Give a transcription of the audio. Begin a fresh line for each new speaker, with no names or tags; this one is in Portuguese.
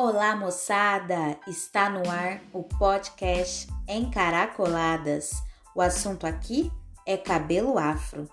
Olá, moçada! Está no ar o podcast Encaracoladas. O assunto aqui é cabelo afro.